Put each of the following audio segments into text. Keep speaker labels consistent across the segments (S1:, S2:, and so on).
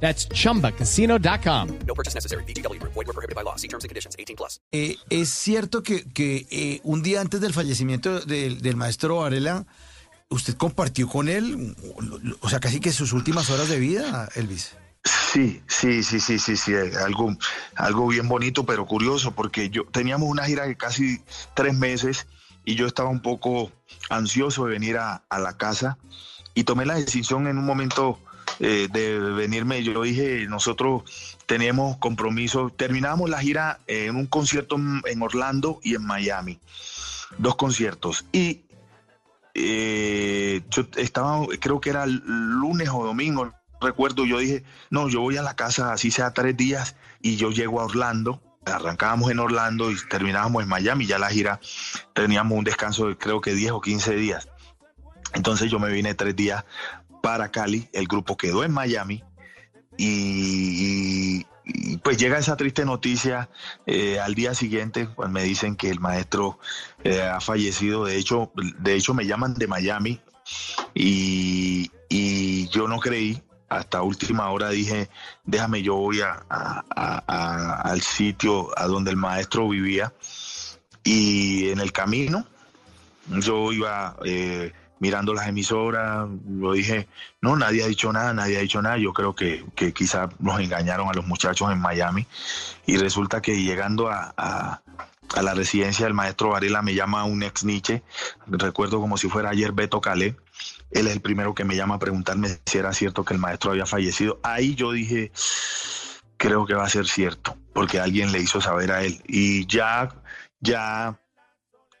S1: That's chumbacasino.com.
S2: No purchase necessary. BGW. Void were prohibited by law. See terms and conditions. 18 plus.
S3: Eh, es cierto que, que eh, un día antes del fallecimiento del, del maestro Varela, usted compartió con él, o sea, casi que sus últimas horas de vida, Elvis.
S4: Sí, sí, sí, sí, sí, sí, eh, algo, algo bien bonito, pero curioso, porque yo teníamos una gira de casi tres meses y yo estaba un poco ansioso de venir a, a la casa y tomé la decisión en un momento eh, de venirme. Yo dije, nosotros tenemos compromiso, terminamos la gira en un concierto en Orlando y en Miami, dos conciertos. Y eh, yo estaba, creo que era lunes o domingo, recuerdo, yo dije, no, yo voy a la casa, así sea tres días, y yo llego a Orlando. Arrancábamos en Orlando y terminábamos en Miami. Ya la gira teníamos un descanso de creo que 10 o 15 días. Entonces yo me vine tres días para Cali, el grupo quedó en Miami y, pues llega esa triste noticia eh, al día siguiente cuando me dicen que el maestro eh, ha fallecido. De hecho, de hecho me llaman de Miami y, yo no creí. Hasta última hora dije, déjame, yo voy a- al sitio a donde el maestro vivía. Y en el camino yo iba eh, mirando las emisoras, yo dije, no, nadie ha dicho nada, nadie ha dicho nada, yo creo que, que quizás nos engañaron a los muchachos en Miami. Y resulta que llegando a, a- a la residencia del maestro Varela me llama un ex Nietzsche, recuerdo como si fuera ayer Beto Calé, él es el primero que me llama a preguntarme si era cierto que el maestro había fallecido, ahí yo dije, creo que va a ser cierto, porque alguien le hizo saber a él. Y ya, ya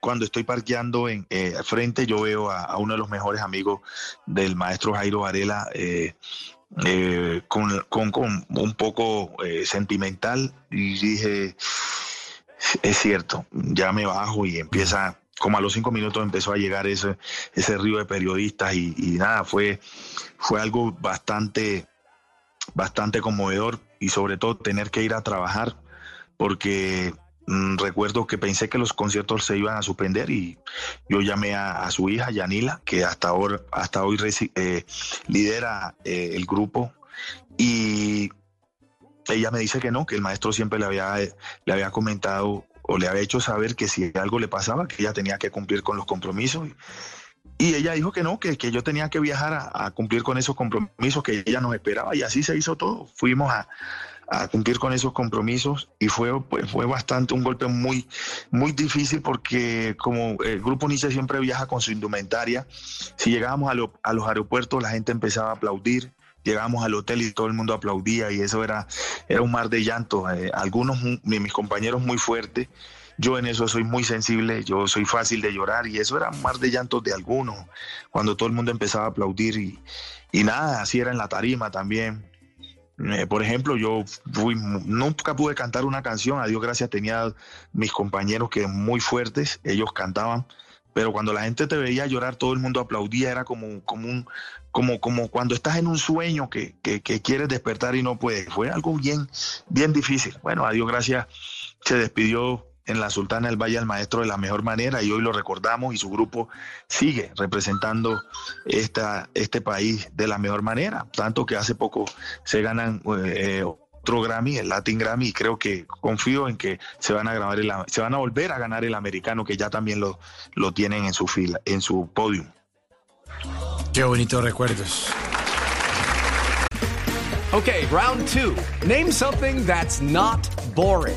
S4: cuando estoy parqueando en eh, frente, yo veo a, uno de los mejores amigos del maestro Jairo Varela eh, eh, con, con- con un poco sentimental y dije, es cierto, ya me bajo y empieza, como a los cinco minutos empezó a llegar ese, ese río de periodistas y, y nada, fue, fue algo bastante, bastante conmovedor y sobre todo tener que ir a trabajar porque recuerdo que pensé que los conciertos se iban a suspender y yo llamé a, su hija Yanila, que hasta ahora, hasta hoy eh, lidera eh, el grupo y ella me dice que no, que el maestro siempre le había, le había comentado o le había hecho saber que si algo le pasaba, que ella tenía que cumplir con los compromisos. Y ella dijo que no, que, que yo tenía que viajar a, a cumplir con esos compromisos que ella nos esperaba y así se hizo todo. Fuimos a, a cumplir con esos compromisos y fue, pues, fue bastante un golpe muy, muy difícil porque como el grupo Nietzsche siempre viaja con su indumentaria, si llegábamos a, lo- a los aeropuertos la gente empezaba a aplaudir, llegábamos al hotel y todo el mundo aplaudía y eso era, era un mar de llanto. Eh, algunos de mis compañeros muy fuertes, yo en eso soy muy sensible, yo soy fácil de llorar y eso era un mar de llantos de algunos, cuando todo el mundo empezaba a aplaudir y, y nada, así era en la tarima también. Eh, por ejemplo, yo fui, nunca pude cantar una canción, a Dios gracias tenía mis compañeros que muy fuertes, ellos cantaban, pero cuando la gente te veía llorar, todo el mundo aplaudía, era como, como, un, como, como cuando estás en un sueño que, que, que quieres despertar y no puedes. Fue algo bien, bien difícil. Bueno, a Dios gracias se despidió en la Sultana del Valle al maestro de la mejor manera y hoy lo recordamos y su grupo sigue representando esta, este país de la mejor manera. Tanto que hace poco se ganan eh, otro Grammy, el Latin Grammy, y creo que confío en que se van a grabar el, se van a volver a ganar el americano que ya también lo, lo tienen en su fila, en su podium.
S3: Qué bonitos recuerdos.
S5: Okay, round two. Name something that's not boring.